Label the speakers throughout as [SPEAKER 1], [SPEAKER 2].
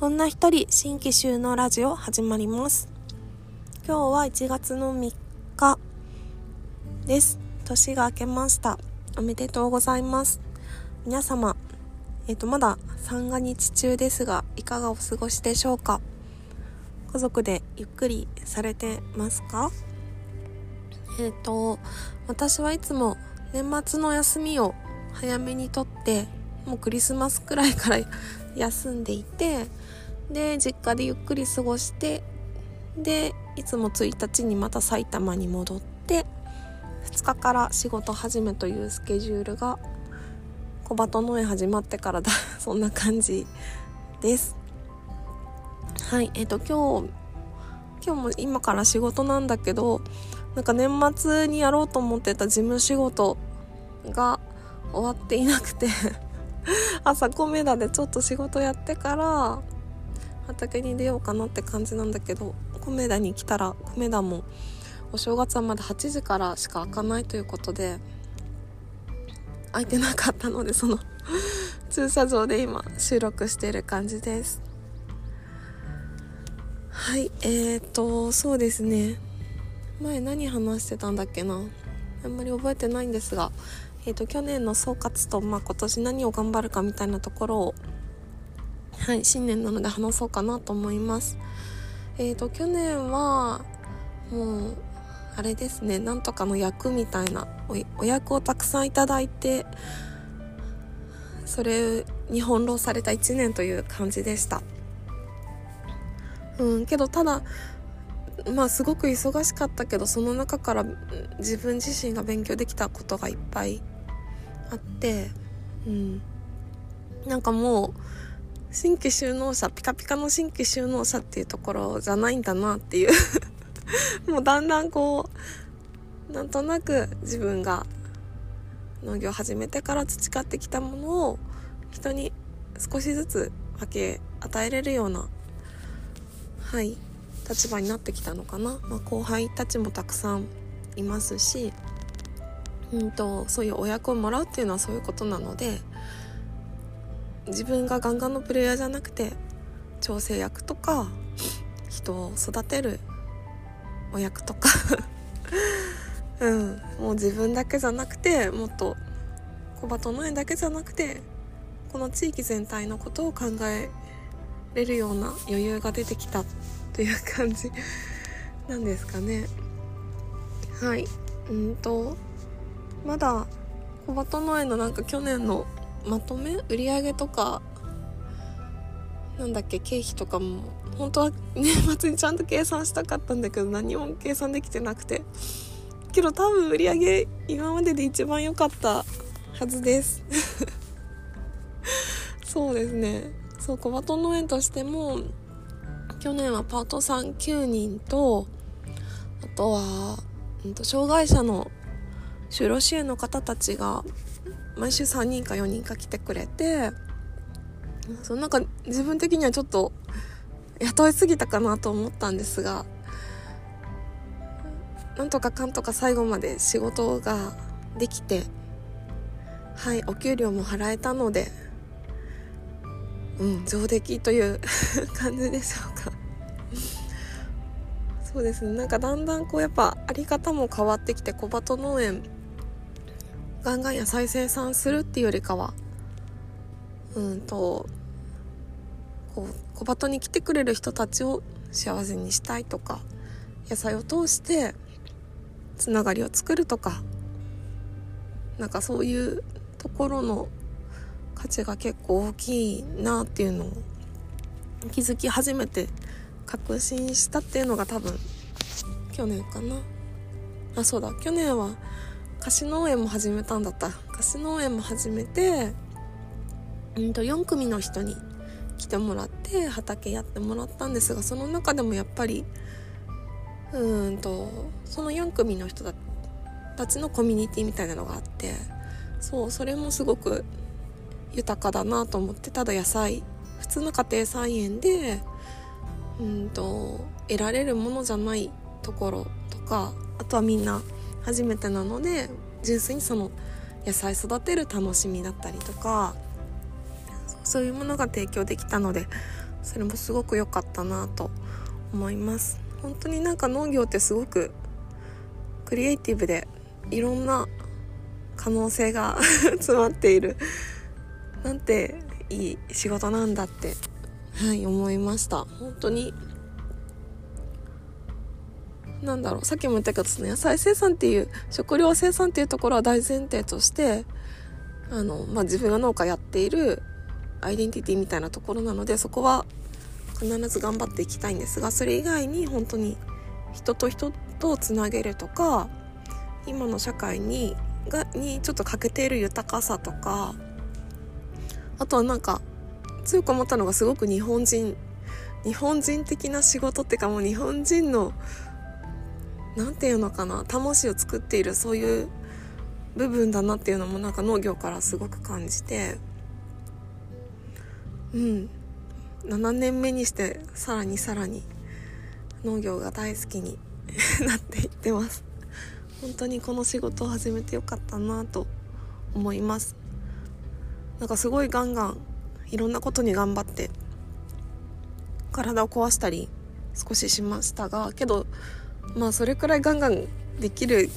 [SPEAKER 1] 女一人新規収納ラジオ始まります。今日は1月の3日です。年が明けました。おめでとうございます。皆様えっ、ー、とまだ三が日中ですがいかがお過ごしでしょうか？家族でゆっくりされてますか？えっ、ー、と私はいつも年末の休みを早めにとってもうクリスマスくらいから休んでいてで実家でゆっくり過ごしてでいつも1日にまた埼玉に戻って2日から仕事始めというスケジュールが小鳩農園始まってからだ。そんな感じです。はいえっ、ー、と今日今日も今から仕事なんだけどなんか年末にやろうと思ってた事務仕事が終わっていなくて。朝米田でちょっと仕事やってから畑に出ようかなって感じなんだけど米田に来たら米田もお正月はまだ8時からしか開かないということで開いてなかったのでその駐車場で今収録している感じです。はいえーとそうですね。前何話してたんだっけな。あんまり覚えてないんですがえーと、去年の総括と、まあ、今年何を頑張るかみたいなところを、はい、新年なので話そうかなと思います。えーと、去年はもうあれですねなんとかの役みたいなお役をたくさんいただいてそれに翻弄された1年という感じでしたうんけどただまあすごく忙しかったけどその中から自分自身が勉強できたことがいっぱいあってうん。なんかもう新規収納者ピカピカの新規収納者っていうところじゃないんだなっていう。もうだんだんこうなんとなく自分が農業始めてから培ってきたものを人に少しずつ分け与えれるようなはい立場になってきたのかな、まあ、後輩たちもたくさんいますしうんとそういうお役をもらうっていうのはそういうことなので自分がガンガンのプレイヤーじゃなくて調整役とか人を育てるお役とか うんもう自分だけじゃなくてもっと小鳩の園だけじゃなくてこの地域全体のことを考えれるような余裕が出てきたという感じなんですかね。はい。うんとまだ小鳩農園のなんか去年のまとめ売り上げとかなんだっけ経費とかも本当は 年末にちゃんと計算したかったんだけど何も計算できてなくて。けど多分売り上げ今までで一番良かったはずです。そうですね。そう小鳩農園としても去年はパートさん9人とあとは、うんと障害者の就労支援の方たちが毎週3人か4人か来てくれてそのなんか自分的にはちょっと雇いすぎたかなと思ったんですがなんとかかんとか最後まで仕事ができてはいお給料も払えたのでうん上出来という 感じでしょうか。そうですねなんかだんだんこうやっぱあり方も変わってきて小鳩農園ガンガン野菜生産するっていうよりかはうんとこう小鳩に来てくれる人たちを幸せにしたいとか野菜を通してつながりを作るとかなんかそういうところの価値が結構大きいなっていうのを気づき始めて確信したっていうのが多分去年かな。あそうだ。去年は貸し農園も始めたんだった。貸し農園も始めてうんと4組の人に来てもらって畑やってもらったんですがその中でもやっぱりうんとその4組の人たちのコミュニティみたいなのがあってそうそれもすごく豊かだなと思ってただ野菜普通の家庭菜園でうんと得られるものじゃないところとかあとはみんな初めてなので純粋にその野菜育てる楽しみだったりとかそういうものが提供できたのでそれもすごく良かったなと思います。本当になんか農業ってすごくクリエイティブでいろんな可能性が 詰まっているなんていい仕事なんだってはい思いました。本当になんだろうさっきも言ったけどその野菜生産っていう食料生産っていうところは大前提としてあの、まあ、自分が農家やっているアイデンティティみたいなところなのでそこは必ず頑張っていきたいんですがそれ以外に本当に人と人とつなげるとか今の社会にがにちょっと欠けている豊かさとかあとはなんか強く思ったのがすごく日本人日本人的な仕事っていうかもう日本人の何て言うのかな魂を作っているそういう部分だなっていうのもなんか農業からすごく感じてうん。7年目にしてさらにさらに農業が大好きに なっていってます。本当にこの仕事を始めてよかったなと思います。なんかすごいガンガンいろんなことに頑張って体を壊したり少ししましたがけどまあそれくらいガンガンできる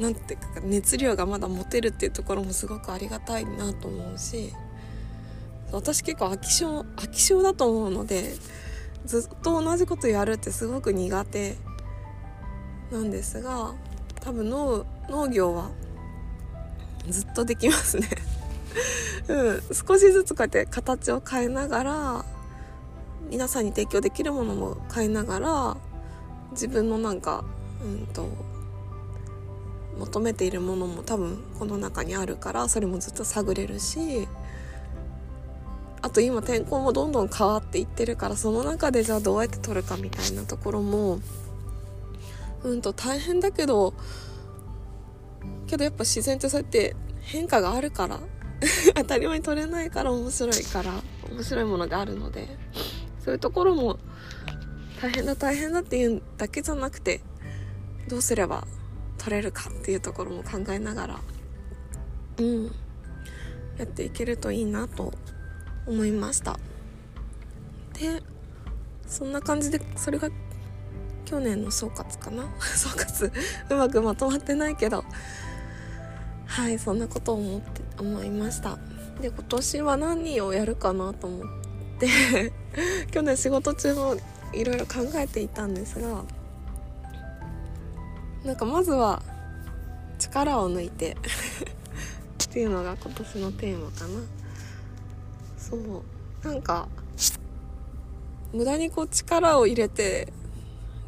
[SPEAKER 1] なんていうか熱量がまだ持てるっていうところもすごくありがたいなと思うし私結構飽き性飽き性だと思うので ずっと同じことやるってすごく苦手なんですが多分農農業はずっとできますね。うん、少しずつこうやって形を変えながら皆さんに提供できるものも変えながら自分のなんかうんと求めているものも多分この中にあるからそれもずっと探れるしあと今天候もどんどん変わっていってるからその中でじゃあどうやって取るかみたいなところもうんと大変だけどけどやっぱ自然ってそうやって変化があるから 当たり前に取れないから面白いから面白いものがあるのでそういうところも大変だ大変だっていうだけじゃなくてどうすれば取れるかっていうところも考えながらうんやっていけるといいなと思いました。でそんな感じでそれが去年の総括かな？総括うまくまとまってないけど。はいそんなことを思って思いました。で今年は何をやるかなと思って 去年仕事中もいろいろ考えていたんですがなんかまずは力を抜いて っていうのが今年のテーマかな。そう。なんか無駄にこう力を入れて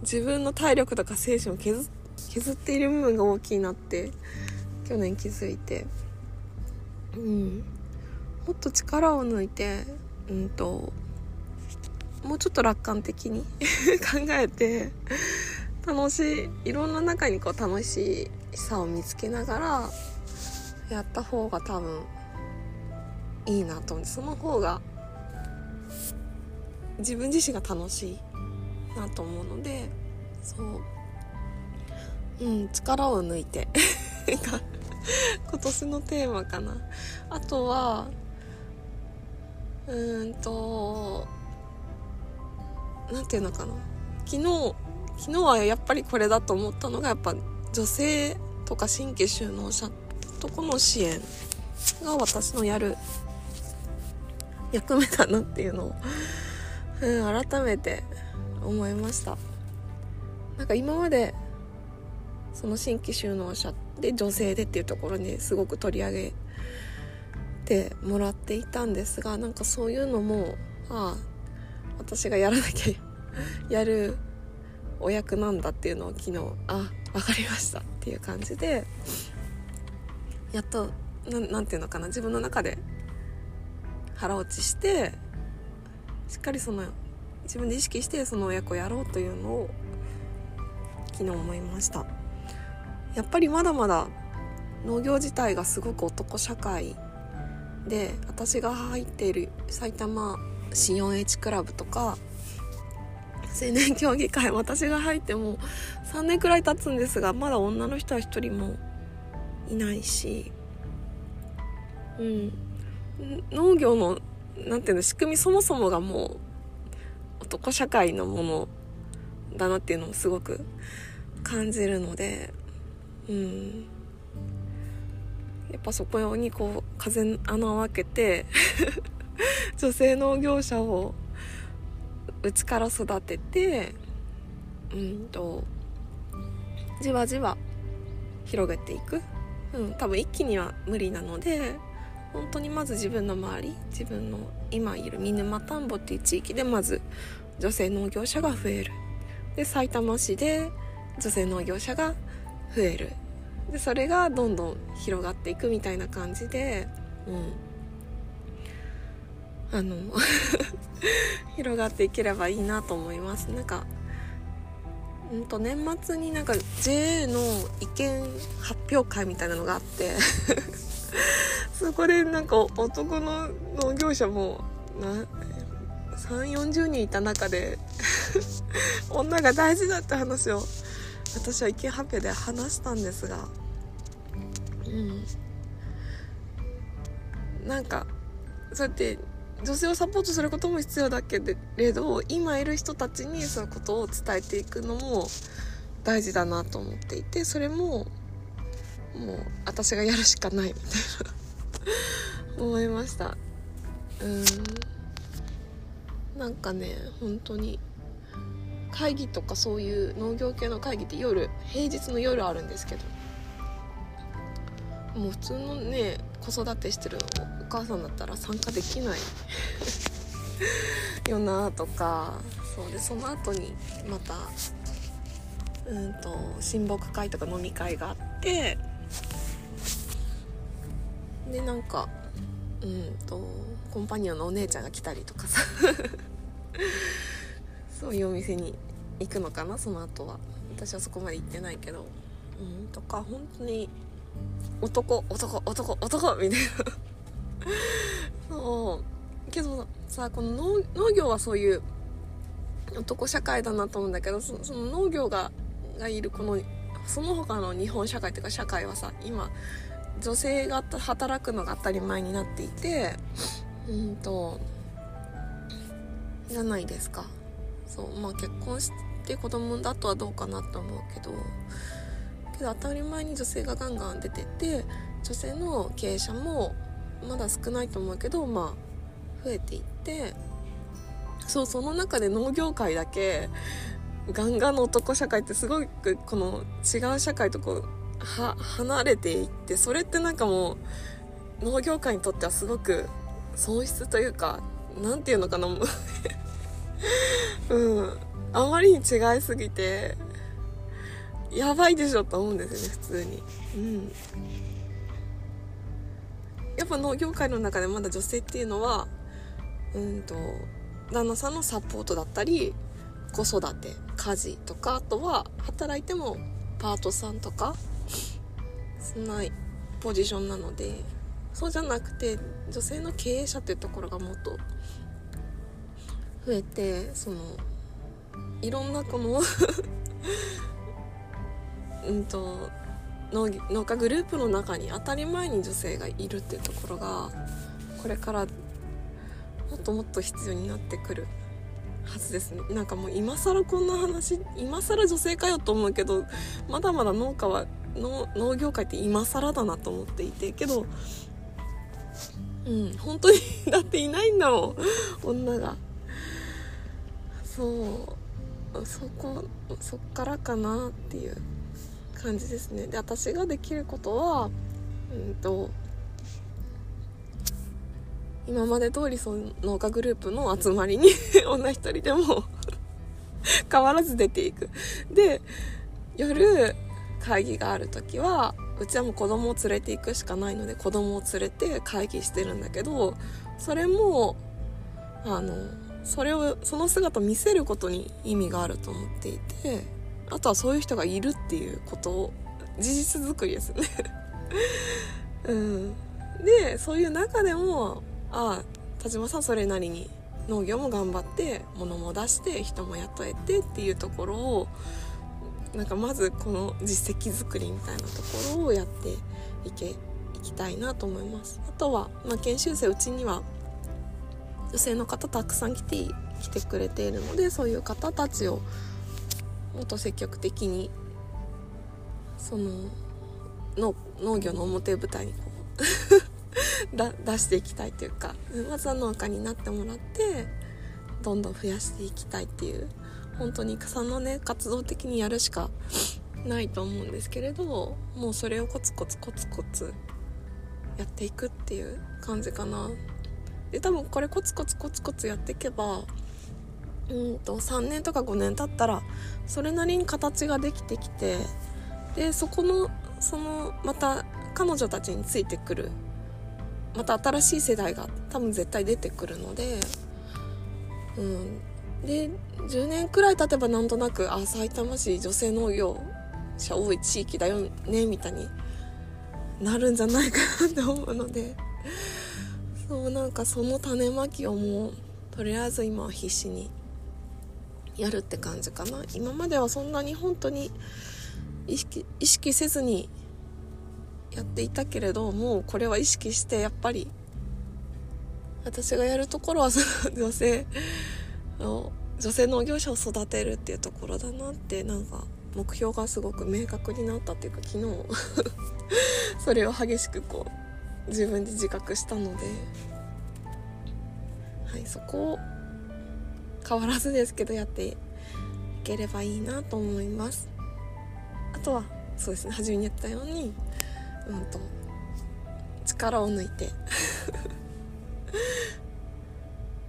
[SPEAKER 1] 自分の体力とか精神を削削っている部分が大きいなって去年気づいて。うん。もっと力を抜いてうんともうちょっと楽観的に 考えて楽しいいろんな中にこう楽しさを見つけながらやった方が多分いいなと思ってその方が自分自身が楽しいなと思うのでそう。うん力を抜いて 今年のテーマかな。あとはうーんと何て言うのかな。昨日昨日はやっぱりこれだと思ったのがやっぱ女性とか新規就農者とこの支援が私のやる役目だなっていうのを、うん、改めて思いました。なんか今までその新規就農者で女性でっていうところにすごく取り上げてもらっていたんですがなんかそういうのもああ私がやらなきゃやるお役なんだっていうのを昨日あ分かりましたっていう感じでやっと何て言うのかな自分の中で腹落ちしてしっかりその自分で意識してそのお役をやろうというのを昨日思いました。やっぱりまだまだ農業自体がすごく男社会で私が入っている埼玉 C4H クラブとか青年協議会私が入っても3年くらい経つんですがまだ女の人は1人もいないし、うん、農業のなんていうの仕組みそもそもがもう男社会のものだなっていうのもすごく感じるのでうん。やっぱそこにこう風穴を開けて 女性農業者をうちから育ててうんとじわじわ広げていく、うん、多分一気には無理なので本当にまず自分の周り自分の今いる見沼田んぼっていう地域でまず女性農業者が増える。で埼玉市で女性農業者が増える。でそれがどんどん広がっていくみたいな感じでうん。あの 広がっていければいいなと思います。なんかうんと年末になんか JA の意見発表会みたいなのがあって そこでなんか男の農業者もな3 4 0人いた中で 女が大事だって話を私は意見発表で話したんですがうん。なんかそうやって女性をサポートすることも必要だけれど今いる人たちにそういうことを伝えていくのも大事だなと思っていてそれももう私がやるしかないみたいな 思いました。うん。なんかね本当に会議とかそういう農業系の会議って夜平日の夜あるんですけどもう普通のね子育てしてるお母さんだったら参加できないよなとかそうでその後にまたうんと親睦会とか飲み会があってでなんかうんとコンパニオンのお姉ちゃんが来たりとかさ。そういうお店に行くのかなその後は。私はそこまで行ってないけど。うんとか本当に男男男男みたいな。そう。けどさこの農業はそういう男社会だなと思うんだけどその農業ががいるこのその他の日本社会っていうか社会はさ今女性が働くのが当たり前になっていてうんとじゃないですか。そう。まあ結婚して子供だとはどうかなと思うけどけど当たり前に女性がガンガン出てて女性の経営者もまだ少ないと思うけどまあ増えていってそうその中で農業界だけガンガンの男社会ってすごくこの違う社会とこうは離れていってそれってなんかもう農業界にとってはすごく損失というか何て言うのかな うん。あまりに違いすぎてやばいでしょと思うんですよね普通に。うん。やっぱ農業界の中でまだ女性っていうのはうんと旦那さんのサポートだったり子育て家事とかあとは働いてもパートさんとかそんなポジションなのでそうじゃなくて女性の経営者っていうところがもっと増えてそのいろんなこの うんと農農家グループの中に当たり前に女性がいるっていうところがこれからもっともっと必要になってくるはずですね。なんかもう今更こんな話今更女性かよと思うけどまだまだ農家は農農業界って今更だなと思っていてけどうん本当に だっていないんだもん女が。そうそこそっからかなっていう。感じですね。で私ができることはうんと今まで通りその農家グループの集まりに 女一人でも変わらず出ていく。で夜会議がある時はうちはもう子供を連れていくしかないので子供を連れて会議してるんだけどそれもあのそれをその姿を見せることに意味があると思っていてあとはそういう人がいるっていうことを事実作りですね。うん、でそういう中でもああ田島さんそれなりに農業も頑張って物も出して人も雇えてっていうところをなんかまずこの実績作りみたいなところをやっていけいきたいなと思います。あとは、まあ、研修生うちには女性の方たくさん来て来てくれているのでそういう方たちをもっと積極的にそのの農業の表舞台にこう 出していきたいというかまずは農家になってもらってどんどん増やしていきたいっていう本当に草のね活動的にやるしかないと思うんですけれどもうそれをコツコツコツコツやっていくっていう感じかな。で多分これコツコツコツコツやっていけばうんと3年とか5年経ったらそれなりに形ができてきてでそこのそのまた彼女たちについてくるまた新しい世代が多分絶対出てくるので、うん、で10年くらい経てばなんとなくあ埼玉市女性農業者多い地域だよねみたいになるんじゃないかなって思うのでそうなんかその種まきをもうとりあえず今は必死にやるって感じかな。今まではそんなに本当に意識意識せずにやっていたけれどもうこれは意識してやっぱり私がやるところはその女性の女性農業者を育てるっていうところだなってなんか目標がすごく明確になったっていうか昨日 それを激しくこう自分で自覚したので。はいそこを変わらずですけどやっていければいいなと思います。あとはそうですね初めに言ったようにうんと力を抜いて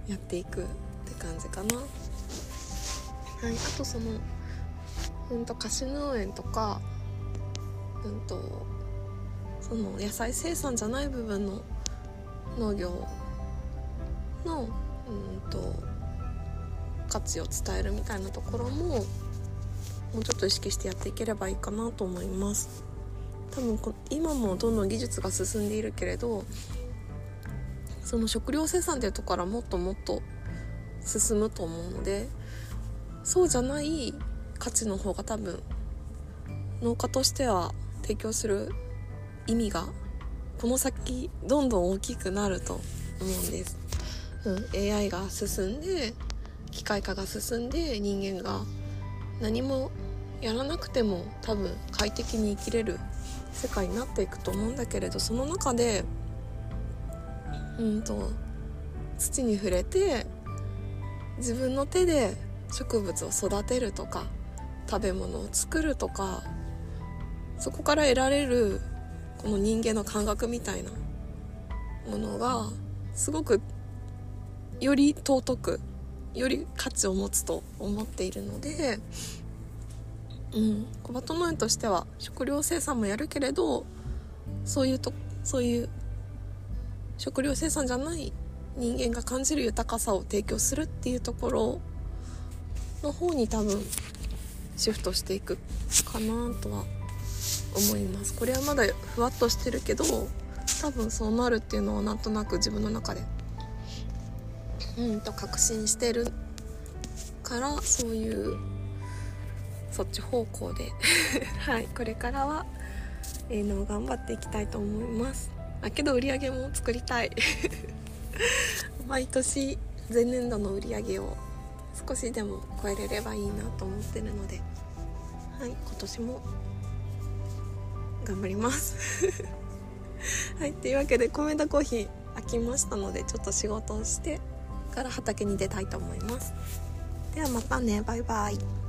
[SPEAKER 1] やっていくって感じかな。はいあとそのうんと菓子農園とかうんとその野菜生産じゃない部分の農業のうんと価値を伝えるみたいなところももうちょっと意識してやっていければいいかなと思います。多分今もどんどん技術が進んでいるけれどその食料生産っていうところからもっともっと進むと思うのでそうじゃない価値の方が多分農家としては提供する意味がこの先どんどん大きくなると思うんです、うん、AI が進んで機械化が進んで人間が何もやらなくても多分快適に生きれる世界になっていくと思うんだけれどその中でうんと土に触れて自分の手で植物を育てるとか食べ物を作るとかそこから得られるこの人間の感覚みたいなものがすごくより尊くより価値を持つと思っているので、うん、小鳩農園としては食料生産もやるけれどそういうとそういう食料生産じゃない人間が感じる豊かさを提供するっていうところの方に多分シフトしていくかなとは思います。これはまだふわっとしてるけど多分そうなるっていうのはなんとなく自分の中でうんと確信してるからそういうそっち方向で はいこれからは営農頑張っていきたいと思います。あけど売り上げも作りたい。毎年前年度の売り上げを少しでも超えれればいいなと思ってるのではい今年も頑張ります。はいというわけで米田コーヒー飽きましたのでちょっと仕事をしてから畑に出たいと思います。ではまたね。バイバイ。